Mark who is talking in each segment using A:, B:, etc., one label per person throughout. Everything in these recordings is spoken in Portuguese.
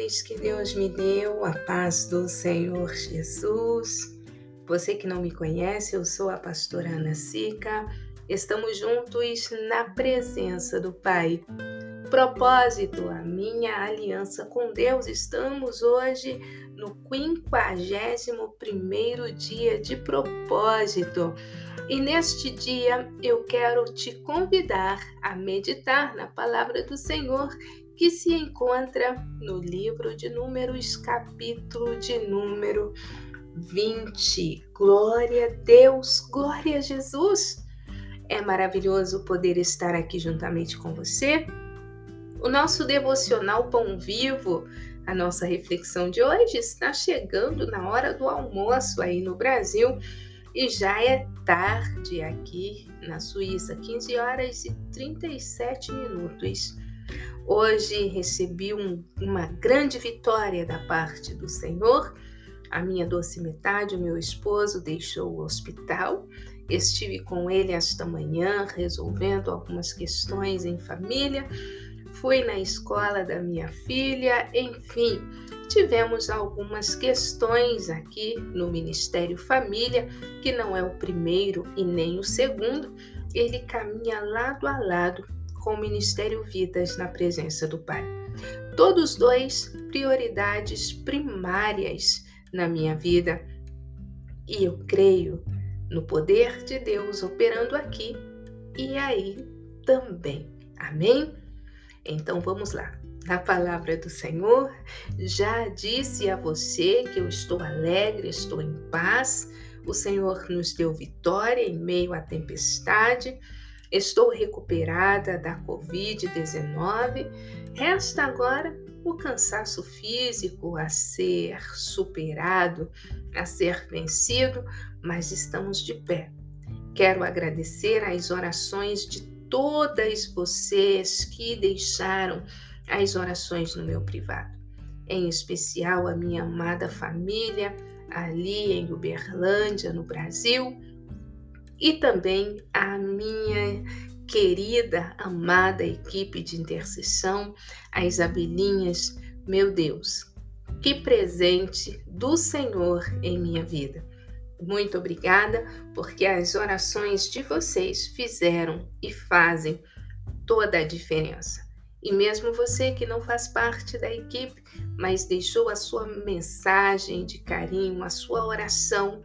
A: amores que Deus me deu, a paz do Senhor Jesus. Você que não me conhece, eu sou a pastora Ana Sica. Estamos juntos na presença do Pai. Propósito, a minha aliança com Deus. Estamos hoje no 51 dia de propósito. E neste dia eu quero te convidar a meditar na palavra do Senhor que se encontra no livro de Números, capítulo de número 20. Glória a Deus, glória a Jesus. É maravilhoso poder estar aqui juntamente com você. O nosso devocional Pão Vivo, a nossa reflexão de hoje está chegando na hora do almoço aí no Brasil e já é tarde aqui na Suíça, 15 horas e 37 minutos. Hoje recebi um, uma grande vitória da parte do Senhor. A minha doce metade, o meu esposo, deixou o hospital. Estive com ele esta manhã resolvendo algumas questões em família. Fui na escola da minha filha, enfim, tivemos algumas questões aqui no Ministério Família, que não é o primeiro e nem o segundo, ele caminha lado a lado com o Ministério Vidas na presença do Pai. Todos dois prioridades primárias na minha vida. E eu creio no poder de Deus operando aqui e aí também. Amém? Então vamos lá. Na palavra do Senhor, já disse a você que eu estou alegre, estou em paz. O Senhor nos deu vitória em meio à tempestade Estou recuperada da Covid-19. Resta agora o cansaço físico a ser superado, a ser vencido, mas estamos de pé. Quero agradecer as orações de todas vocês que deixaram as orações no meu privado, em especial a minha amada família ali em Uberlândia, no Brasil e também a minha querida, amada equipe de intercessão, a Isabelinhas, meu Deus, que presente do Senhor em minha vida. Muito obrigada, porque as orações de vocês fizeram e fazem toda a diferença. E mesmo você que não faz parte da equipe, mas deixou a sua mensagem de carinho, a sua oração,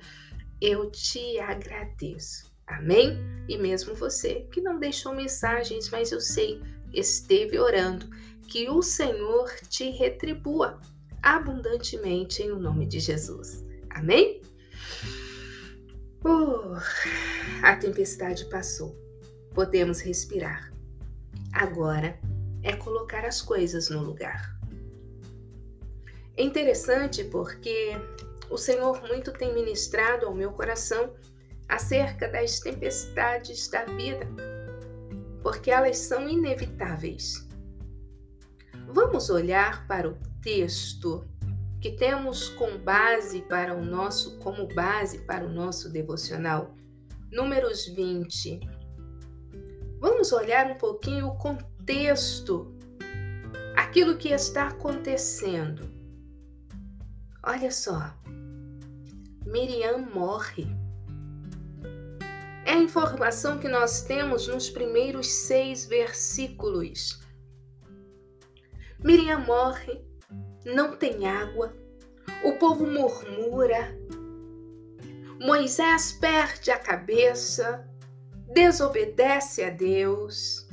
A: eu te agradeço. Amém? E mesmo você que não deixou mensagens, mas eu sei, esteve orando, que o Senhor te retribua abundantemente em o nome de Jesus. Amém? Uh, a tempestade passou. Podemos respirar. Agora é colocar as coisas no lugar. É interessante porque o Senhor muito tem ministrado ao meu coração acerca das tempestades da vida, porque elas são inevitáveis. Vamos olhar para o texto que temos com base para o nosso como base para o nosso devocional, Números 20. Vamos olhar um pouquinho o contexto, aquilo que está acontecendo. Olha só, Miriam morre. É a informação que nós temos nos primeiros seis versículos. Miriam morre, não tem água, o povo murmura, Moisés perde a cabeça, desobedece a Deus.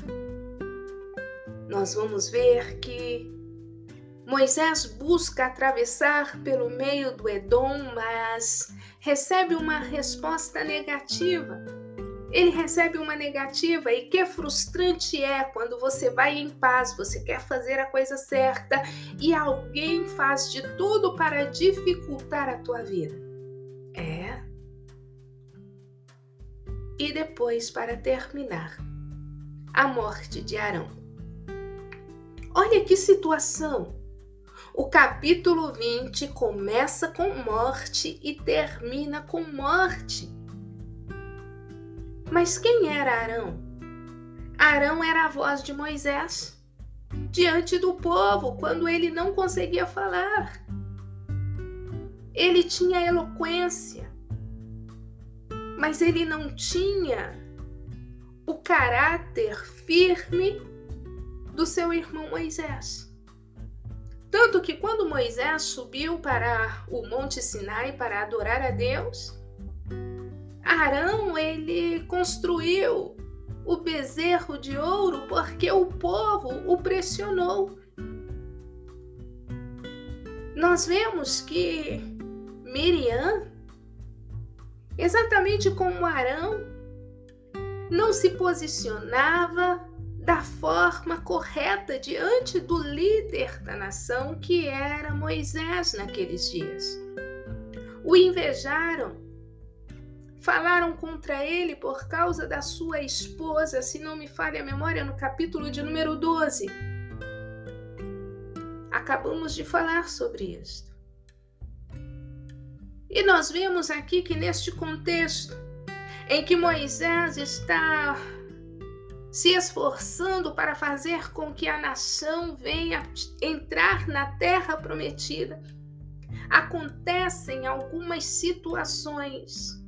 A: Nós vamos ver que Moisés busca atravessar pelo meio do Edom, mas recebe uma resposta negativa. Ele recebe uma negativa e que frustrante é quando você vai em paz, você quer fazer a coisa certa e alguém faz de tudo para dificultar a tua vida. É. E depois, para terminar, a morte de Arão. Olha que situação! O capítulo 20 começa com morte e termina com morte. Mas quem era Arão? Arão era a voz de Moisés. diante do povo quando ele não conseguia falar. Ele tinha eloquência, mas ele não tinha o caráter firme do seu irmão Moisés. Tanto que quando Moisés subiu para o Monte Sinai para adorar a Deus, Arão ele construiu o bezerro de ouro porque o povo o pressionou. Nós vemos que Miriam, exatamente como Arão, não se posicionava da forma correta diante do líder da nação que era Moisés naqueles dias. O invejaram, falaram contra ele por causa da sua esposa, se não me falha a memória, no capítulo de número 12. Acabamos de falar sobre isso. E nós vemos aqui que neste contexto em que Moisés está se esforçando para fazer com que a nação venha entrar na terra prometida. Acontecem algumas situações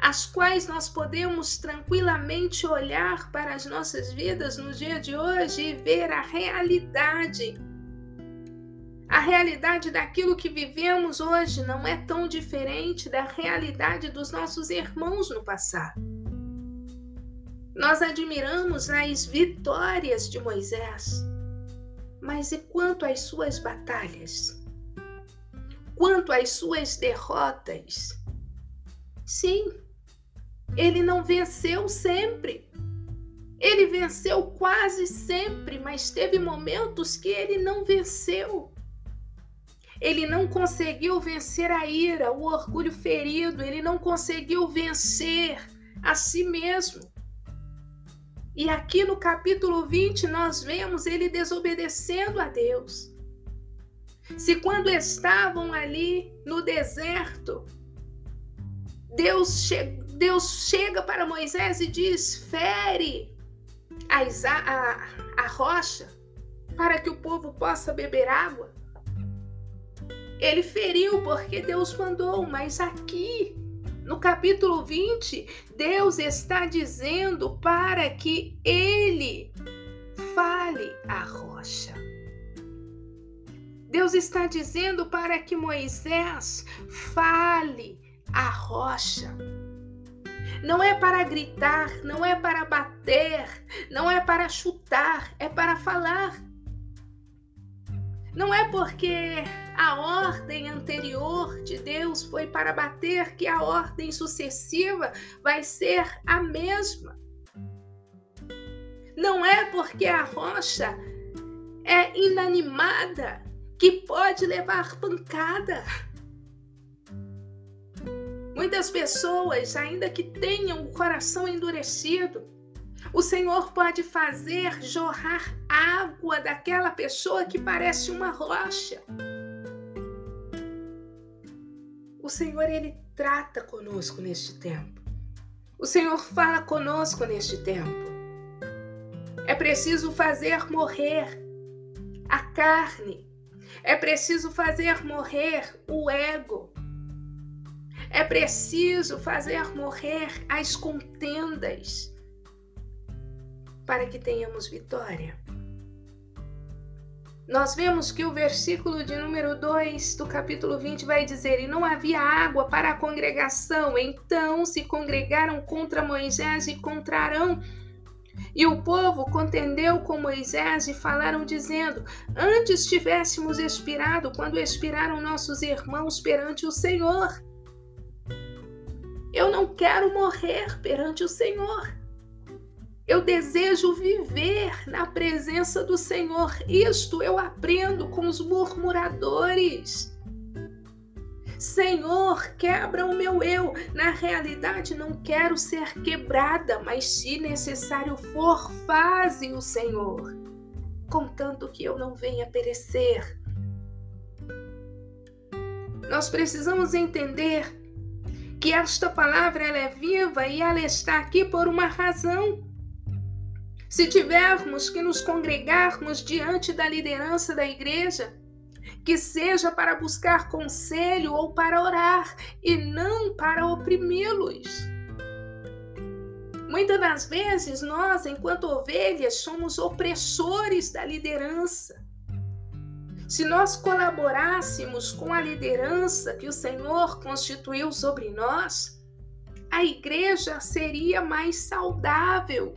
A: as quais nós podemos tranquilamente olhar para as nossas vidas no dia de hoje e ver a realidade. A realidade daquilo que vivemos hoje não é tão diferente da realidade dos nossos irmãos no passado. Nós admiramos as vitórias de Moisés, mas e quanto às suas batalhas? Quanto às suas derrotas? Sim, ele não venceu sempre. Ele venceu quase sempre, mas teve momentos que ele não venceu. Ele não conseguiu vencer a ira, o orgulho ferido, ele não conseguiu vencer a si mesmo. E aqui no capítulo 20 nós vemos ele desobedecendo a Deus. Se quando estavam ali no deserto, Deus, che Deus chega para Moisés e diz: fere a, a, a rocha para que o povo possa beber água. Ele feriu porque Deus mandou, mas aqui no capítulo 20, Deus está dizendo para que ele fale a rocha. Deus está dizendo para que Moisés fale a rocha. Não é para gritar, não é para bater, não é para chutar, é para falar. Não é porque a ordem anterior de Deus foi para bater que a ordem sucessiva vai ser a mesma. Não é porque a rocha é inanimada que pode levar pancada. Muitas pessoas, ainda que tenham o coração endurecido, o Senhor pode fazer jorrar água daquela pessoa que parece uma rocha. O Senhor, Ele trata conosco neste tempo. O Senhor fala conosco neste tempo. É preciso fazer morrer a carne. É preciso fazer morrer o ego. É preciso fazer morrer as contendas para que tenhamos vitória. Nós vemos que o versículo de número 2 do capítulo 20 vai dizer: E não havia água para a congregação, então se congregaram contra Moisés e contra Arão. E o povo contendeu com Moisés e falaram, dizendo: Antes tivéssemos expirado quando expiraram nossos irmãos perante o Senhor. Eu não quero morrer perante o Senhor. Eu desejo viver na presença do Senhor. Isto eu aprendo com os murmuradores. Senhor, quebra o meu eu. Na realidade, não quero ser quebrada, mas se necessário for, faze o Senhor, contanto que eu não venha perecer. Nós precisamos entender que esta palavra ela é viva e ela está aqui por uma razão. Se tivermos que nos congregarmos diante da liderança da igreja, que seja para buscar conselho ou para orar e não para oprimi-los. Muitas das vezes nós, enquanto ovelhas, somos opressores da liderança. Se nós colaborássemos com a liderança que o Senhor constituiu sobre nós, a igreja seria mais saudável.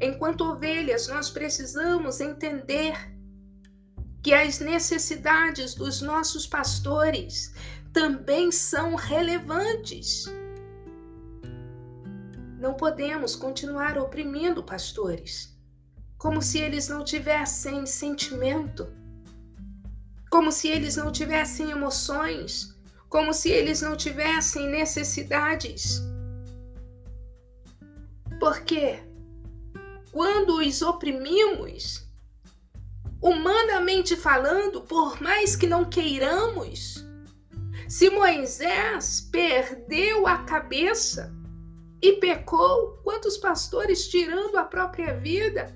A: Enquanto ovelhas, nós precisamos entender que as necessidades dos nossos pastores também são relevantes. Não podemos continuar oprimindo pastores, como se eles não tivessem sentimento, como se eles não tivessem emoções, como se eles não tivessem necessidades. Porque quando os oprimimos, humanamente falando, por mais que não queiramos, se Moisés perdeu a cabeça e pecou, quantos pastores tirando a própria vida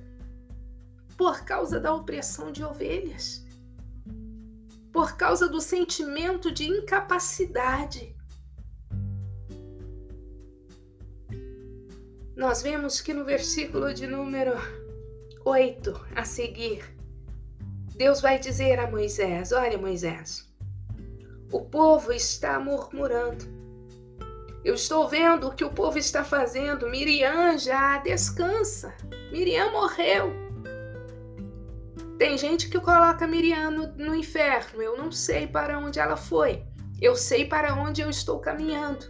A: por causa da opressão de ovelhas, por causa do sentimento de incapacidade. Nós vemos que no versículo de número 8 a seguir, Deus vai dizer a Moisés: Olha, Moisés, o povo está murmurando eu estou vendo o que o povo está fazendo. Miriam já descansa. Miriam morreu. Tem gente que coloca Miriam no, no inferno. Eu não sei para onde ela foi. Eu sei para onde eu estou caminhando.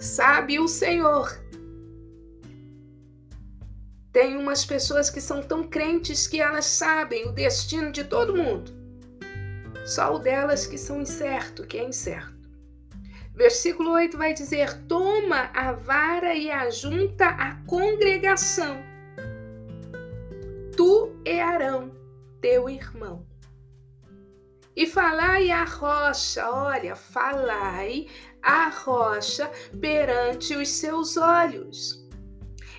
A: Sabe o Senhor. Tem umas pessoas que são tão crentes que elas sabem o destino de todo mundo. Só o delas que são incerto, que é incerto. Versículo 8 vai dizer: Toma a vara e ajunta a congregação, tu e Arão, teu irmão. E falai a rocha, olha, falai a rocha perante os seus olhos,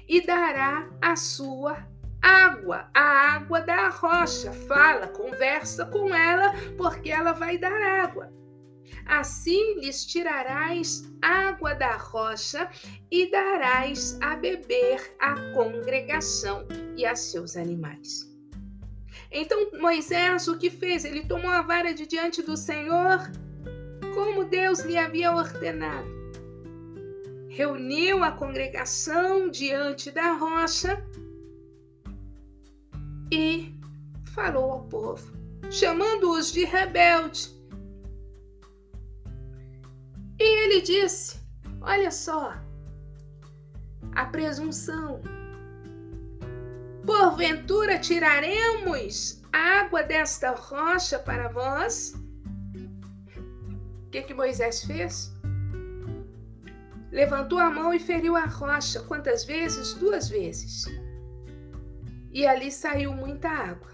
A: e dará a sua água, a água da rocha. Fala, conversa com ela, porque ela vai dar água. Assim lhes tirarás água da rocha e darás a beber à congregação e a seus animais. Então Moisés o que fez? Ele tomou a vara de diante do Senhor, como Deus lhe havia ordenado. Reuniu a congregação diante da rocha e falou ao povo, chamando-os de rebelde e ele disse: Olha só, a presunção. Porventura tiraremos água desta rocha para vós? O que, que Moisés fez? Levantou a mão e feriu a rocha. Quantas vezes? Duas vezes. E ali saiu muita água.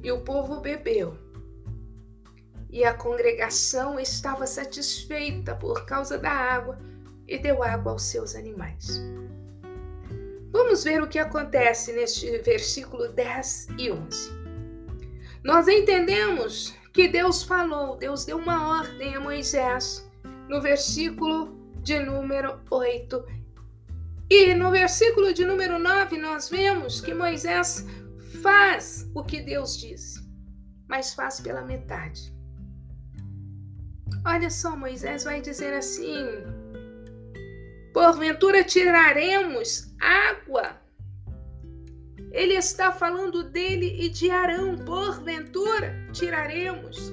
A: E o povo bebeu e a congregação estava satisfeita por causa da água e deu água aos seus animais. Vamos ver o que acontece neste versículo 10 e 11. Nós entendemos que Deus falou, Deus deu uma ordem a Moisés no versículo de número 8. E no versículo de número 9 nós vemos que Moisés faz o que Deus disse, mas faz pela metade. Olha só, Moisés vai dizer assim: Porventura tiraremos água. Ele está falando dele e de Arão. Porventura tiraremos.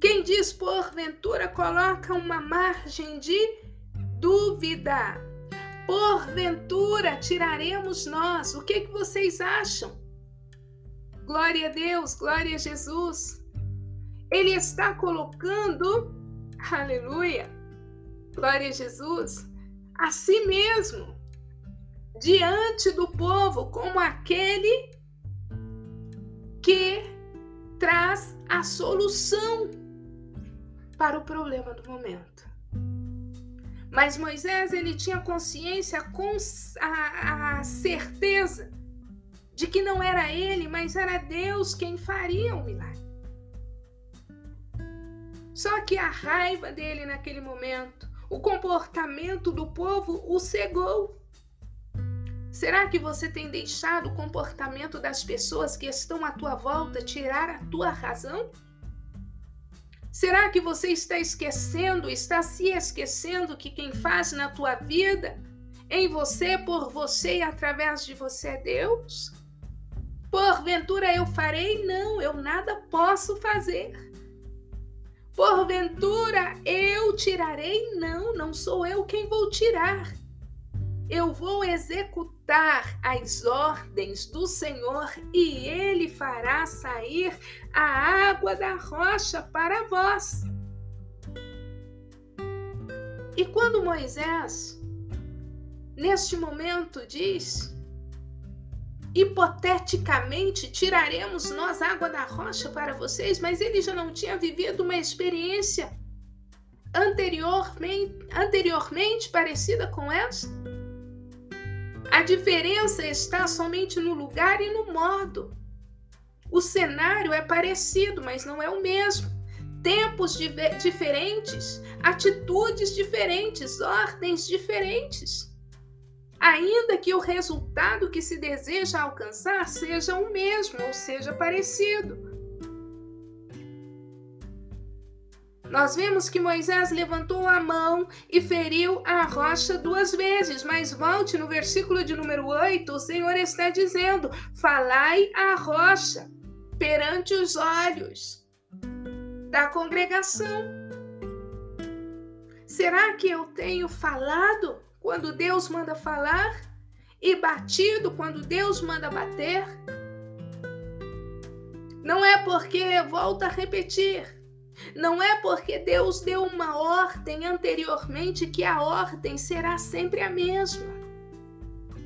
A: Quem diz porventura coloca uma margem de dúvida. Porventura tiraremos nós. O que, que vocês acham? Glória a Deus, glória a Jesus. Ele está colocando, aleluia, glória a Jesus, a si mesmo diante do povo como aquele que traz a solução para o problema do momento. Mas Moisés ele tinha consciência, a, a certeza de que não era ele, mas era Deus quem faria o milagre. Só que a raiva dele naquele momento, o comportamento do povo o cegou. Será que você tem deixado o comportamento das pessoas que estão à tua volta tirar a tua razão? Será que você está esquecendo, está se esquecendo que quem faz na tua vida, em você, por você e através de você é Deus? Porventura eu farei? Não, eu nada posso fazer. Porventura eu tirarei? Não, não sou eu quem vou tirar. Eu vou executar as ordens do Senhor e ele fará sair a água da rocha para vós. E quando Moisés, neste momento, diz: hipoteticamente tiraremos nós água da rocha para vocês, mas ele já não tinha vivido uma experiência anteriormente, anteriormente parecida com essa? A diferença está somente no lugar e no modo. O cenário é parecido, mas não é o mesmo. Tempos diferentes, atitudes diferentes, ordens diferentes. Ainda que o resultado que se deseja alcançar seja o mesmo, ou seja, parecido. Nós vemos que Moisés levantou a mão e feriu a rocha duas vezes, mas volte no versículo de número 8, o Senhor está dizendo: Falai a rocha perante os olhos da congregação. Será que eu tenho falado quando Deus manda falar e batido quando Deus manda bater? Não é porque, volto a repetir, não é porque Deus deu uma ordem anteriormente que a ordem será sempre a mesma.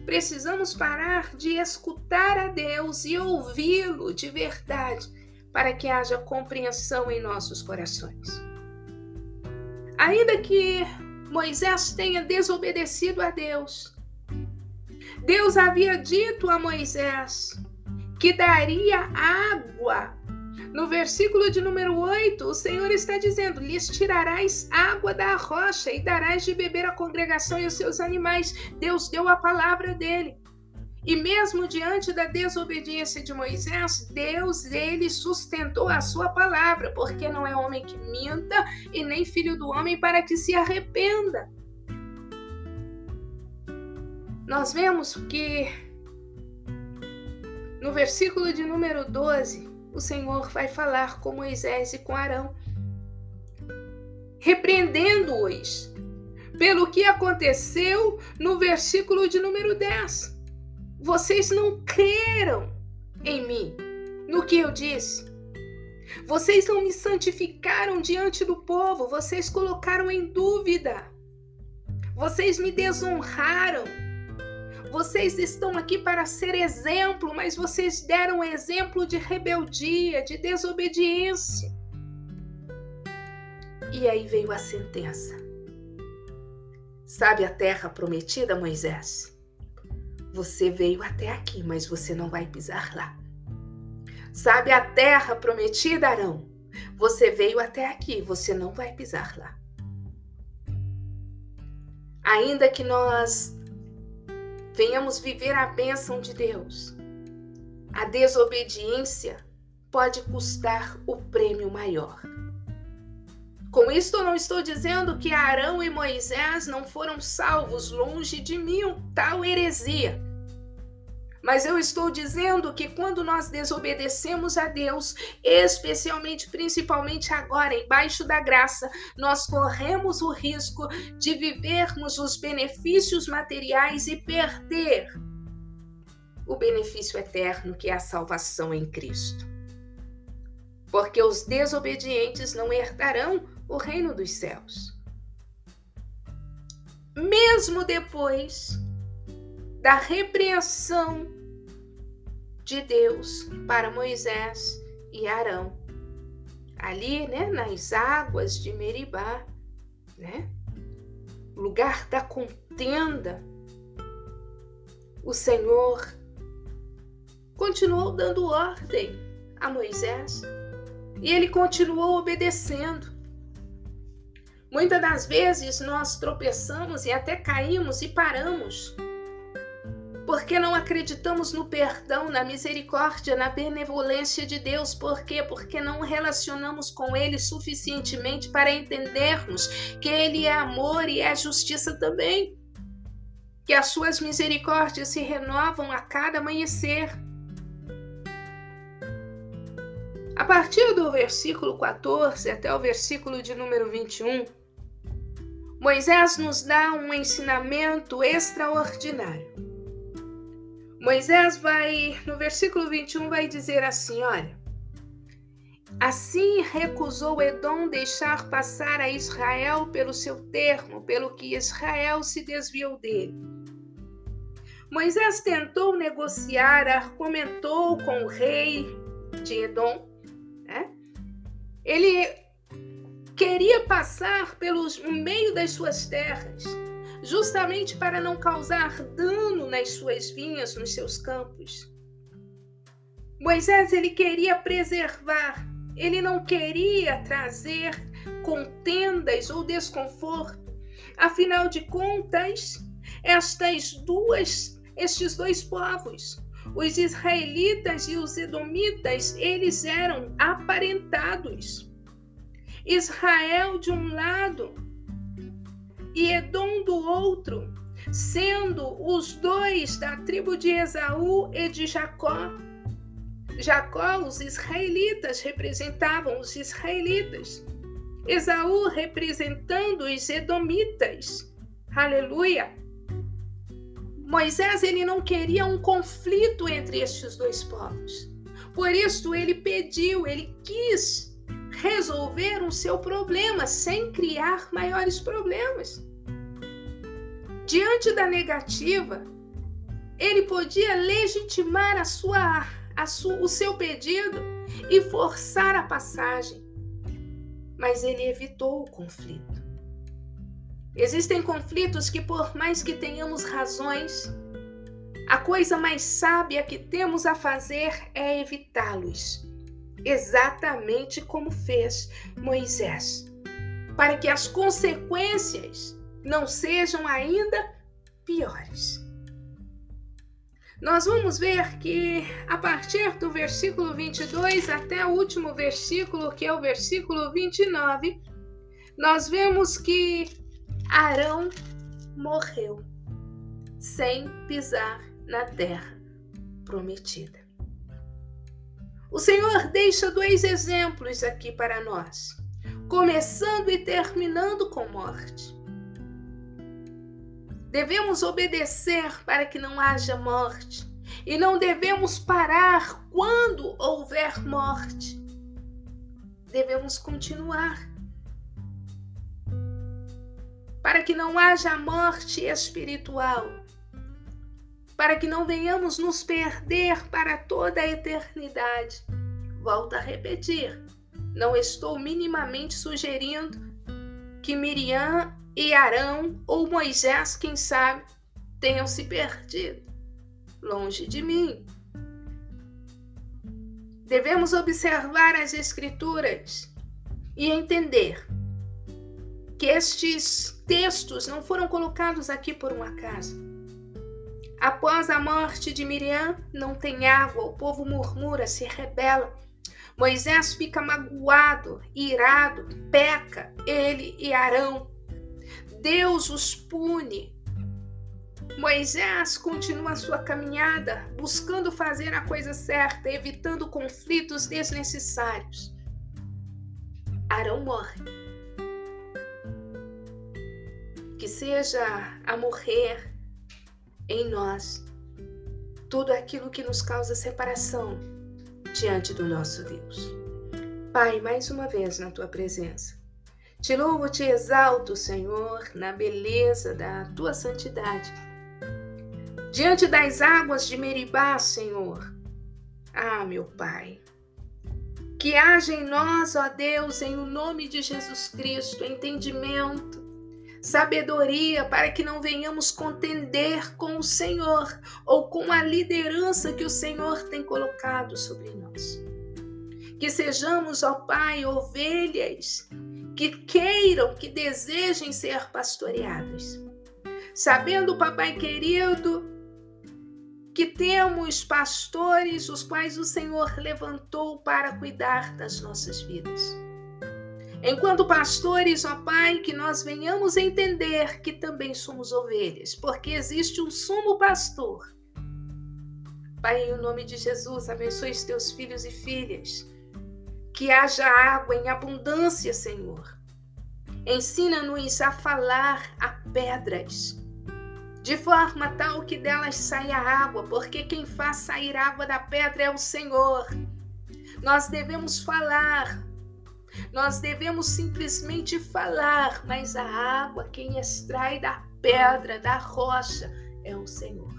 A: Precisamos parar de escutar a Deus e ouvi-lo de verdade para que haja compreensão em nossos corações. Ainda que Moisés tenha desobedecido a Deus, Deus havia dito a Moisés que daria água no versículo de número 8, o Senhor está dizendo: lhes tirarás água da rocha e darás de beber à congregação e aos seus animais. Deus deu a palavra dele. E mesmo diante da desobediência de Moisés, Deus ele sustentou a sua palavra, porque não é homem que minta e nem filho do homem para que se arrependa. Nós vemos que no versículo de número 12, o Senhor vai falar com Moisés e com Arão, repreendendo-os pelo que aconteceu no versículo de número 10. Vocês não creram em mim, no que eu disse. Vocês não me santificaram diante do povo, vocês colocaram em dúvida. Vocês me desonraram vocês estão aqui para ser exemplo, mas vocês deram exemplo de rebeldia, de desobediência. E aí veio a sentença. Sabe a terra prometida, Moisés? Você veio até aqui, mas você não vai pisar lá. Sabe a terra prometida, Arão? Você veio até aqui, você não vai pisar lá. Ainda que nós venhamos viver a bênção de Deus. A desobediência pode custar o prêmio maior. Com isto, não estou dizendo que Arão e Moisés não foram salvos longe de mim, tal heresia. Mas eu estou dizendo que quando nós desobedecemos a Deus, especialmente, principalmente agora, embaixo da graça, nós corremos o risco de vivermos os benefícios materiais e perder o benefício eterno que é a salvação em Cristo. Porque os desobedientes não herdarão o reino dos céus. Mesmo depois da repreensão de Deus para Moisés e Arão. Ali, né, nas águas de Meribá, né? lugar da contenda, o Senhor continuou dando ordem a Moisés e ele continuou obedecendo. Muitas das vezes nós tropeçamos e até caímos e paramos, porque não acreditamos no perdão, na misericórdia, na benevolência de Deus. Por quê? Porque não relacionamos com Ele suficientemente para entendermos que Ele é amor e é justiça também. Que as suas misericórdias se renovam a cada amanhecer. A partir do versículo 14 até o versículo de número 21, Moisés nos dá um ensinamento extraordinário. Moisés vai, no versículo 21, vai dizer assim: olha. Assim recusou Edom deixar passar a Israel pelo seu termo, pelo que Israel se desviou dele. Moisés tentou negociar, argumentou com o rei de Edom. Né? Ele queria passar pelo meio das suas terras, justamente para não causar dano nas suas vinhas, nos seus campos. Moisés ele queria preservar, ele não queria trazer contendas ou desconforto. Afinal de contas, estas duas, estes dois povos, os israelitas e os edomitas, eles eram aparentados. Israel de um lado e Edom do outro, sendo os dois da tribo de Esaú e de Jacó. Jacó, os israelitas, representavam os israelitas. Esaú representando os edomitas. Aleluia! Moisés ele não queria um conflito entre estes dois povos. Por isso ele pediu, ele quis resolver o seu problema sem criar maiores problemas. Diante da negativa, ele podia legitimar a sua, a su, o seu pedido e forçar a passagem, mas ele evitou o conflito. Existem conflitos que, por mais que tenhamos razões, a coisa mais sábia que temos a fazer é evitá-los exatamente como fez Moisés, para que as consequências não sejam ainda piores. Nós vamos ver que a partir do versículo 22 até o último versículo, que é o versículo 29, nós vemos que Arão morreu sem pisar na terra prometida. O Senhor deixa dois exemplos aqui para nós, começando e terminando com morte. Devemos obedecer para que não haja morte e não devemos parar quando houver morte. Devemos continuar. Para que não haja morte espiritual, para que não venhamos nos perder para toda a eternidade. Volto a repetir, não estou minimamente sugerindo que Miriam e Arão ou Moisés, quem sabe, tenham se perdido. Longe de mim. Devemos observar as Escrituras e entender que estes textos não foram colocados aqui por um acaso. Após a morte de Miriam, não tem água, o povo murmura, se rebela. Moisés fica magoado, irado, peca, ele e Arão. Deus os pune. Moisés continua sua caminhada, buscando fazer a coisa certa, evitando conflitos desnecessários. Arão morre. Que seja a morrer em nós tudo aquilo que nos causa separação diante do nosso Deus. Pai, mais uma vez na tua presença. Te louvo, te exalto, Senhor, na beleza da tua santidade. Diante das águas de Meribá, Senhor. Ah, meu Pai, que haja em nós, ó Deus, em o nome de Jesus Cristo, entendimento, sabedoria para que não venhamos contender com o Senhor ou com a liderança que o Senhor tem colocado sobre nós. Que sejamos, ó Pai, ovelhas que queiram, que desejem ser pastoreadas. Sabendo, papai querido, que temos pastores os quais o Senhor levantou para cuidar das nossas vidas. Enquanto pastores, ó Pai, que nós venhamos entender que também somos ovelhas, porque existe um sumo pastor. Pai, em nome de Jesus, abençoe os teus filhos e filhas. Que haja água em abundância, Senhor. Ensina-nos a falar a pedras, de forma tal que delas saia água, porque quem faz sair água da pedra é o Senhor. Nós devemos falar nós devemos simplesmente falar, mas a água, quem extrai da pedra, da rocha, é o Senhor.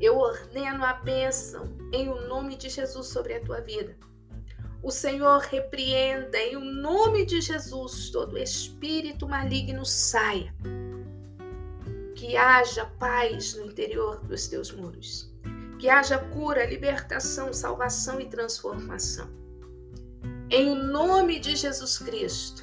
A: Eu ordeno a bênção em o nome de Jesus sobre a tua vida. O Senhor repreenda em o nome de Jesus todo espírito maligno saia. Que haja paz no interior dos teus muros. Que haja cura, libertação, salvação e transformação em nome de Jesus Cristo,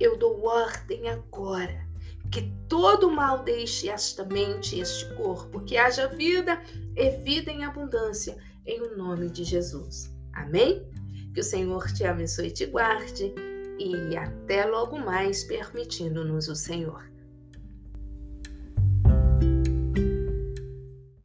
A: eu dou ordem agora que todo mal deixe esta mente este corpo, que haja vida e vida em abundância, em o nome de Jesus. Amém? Que o Senhor te abençoe e te guarde, e até logo mais, permitindo-nos o Senhor.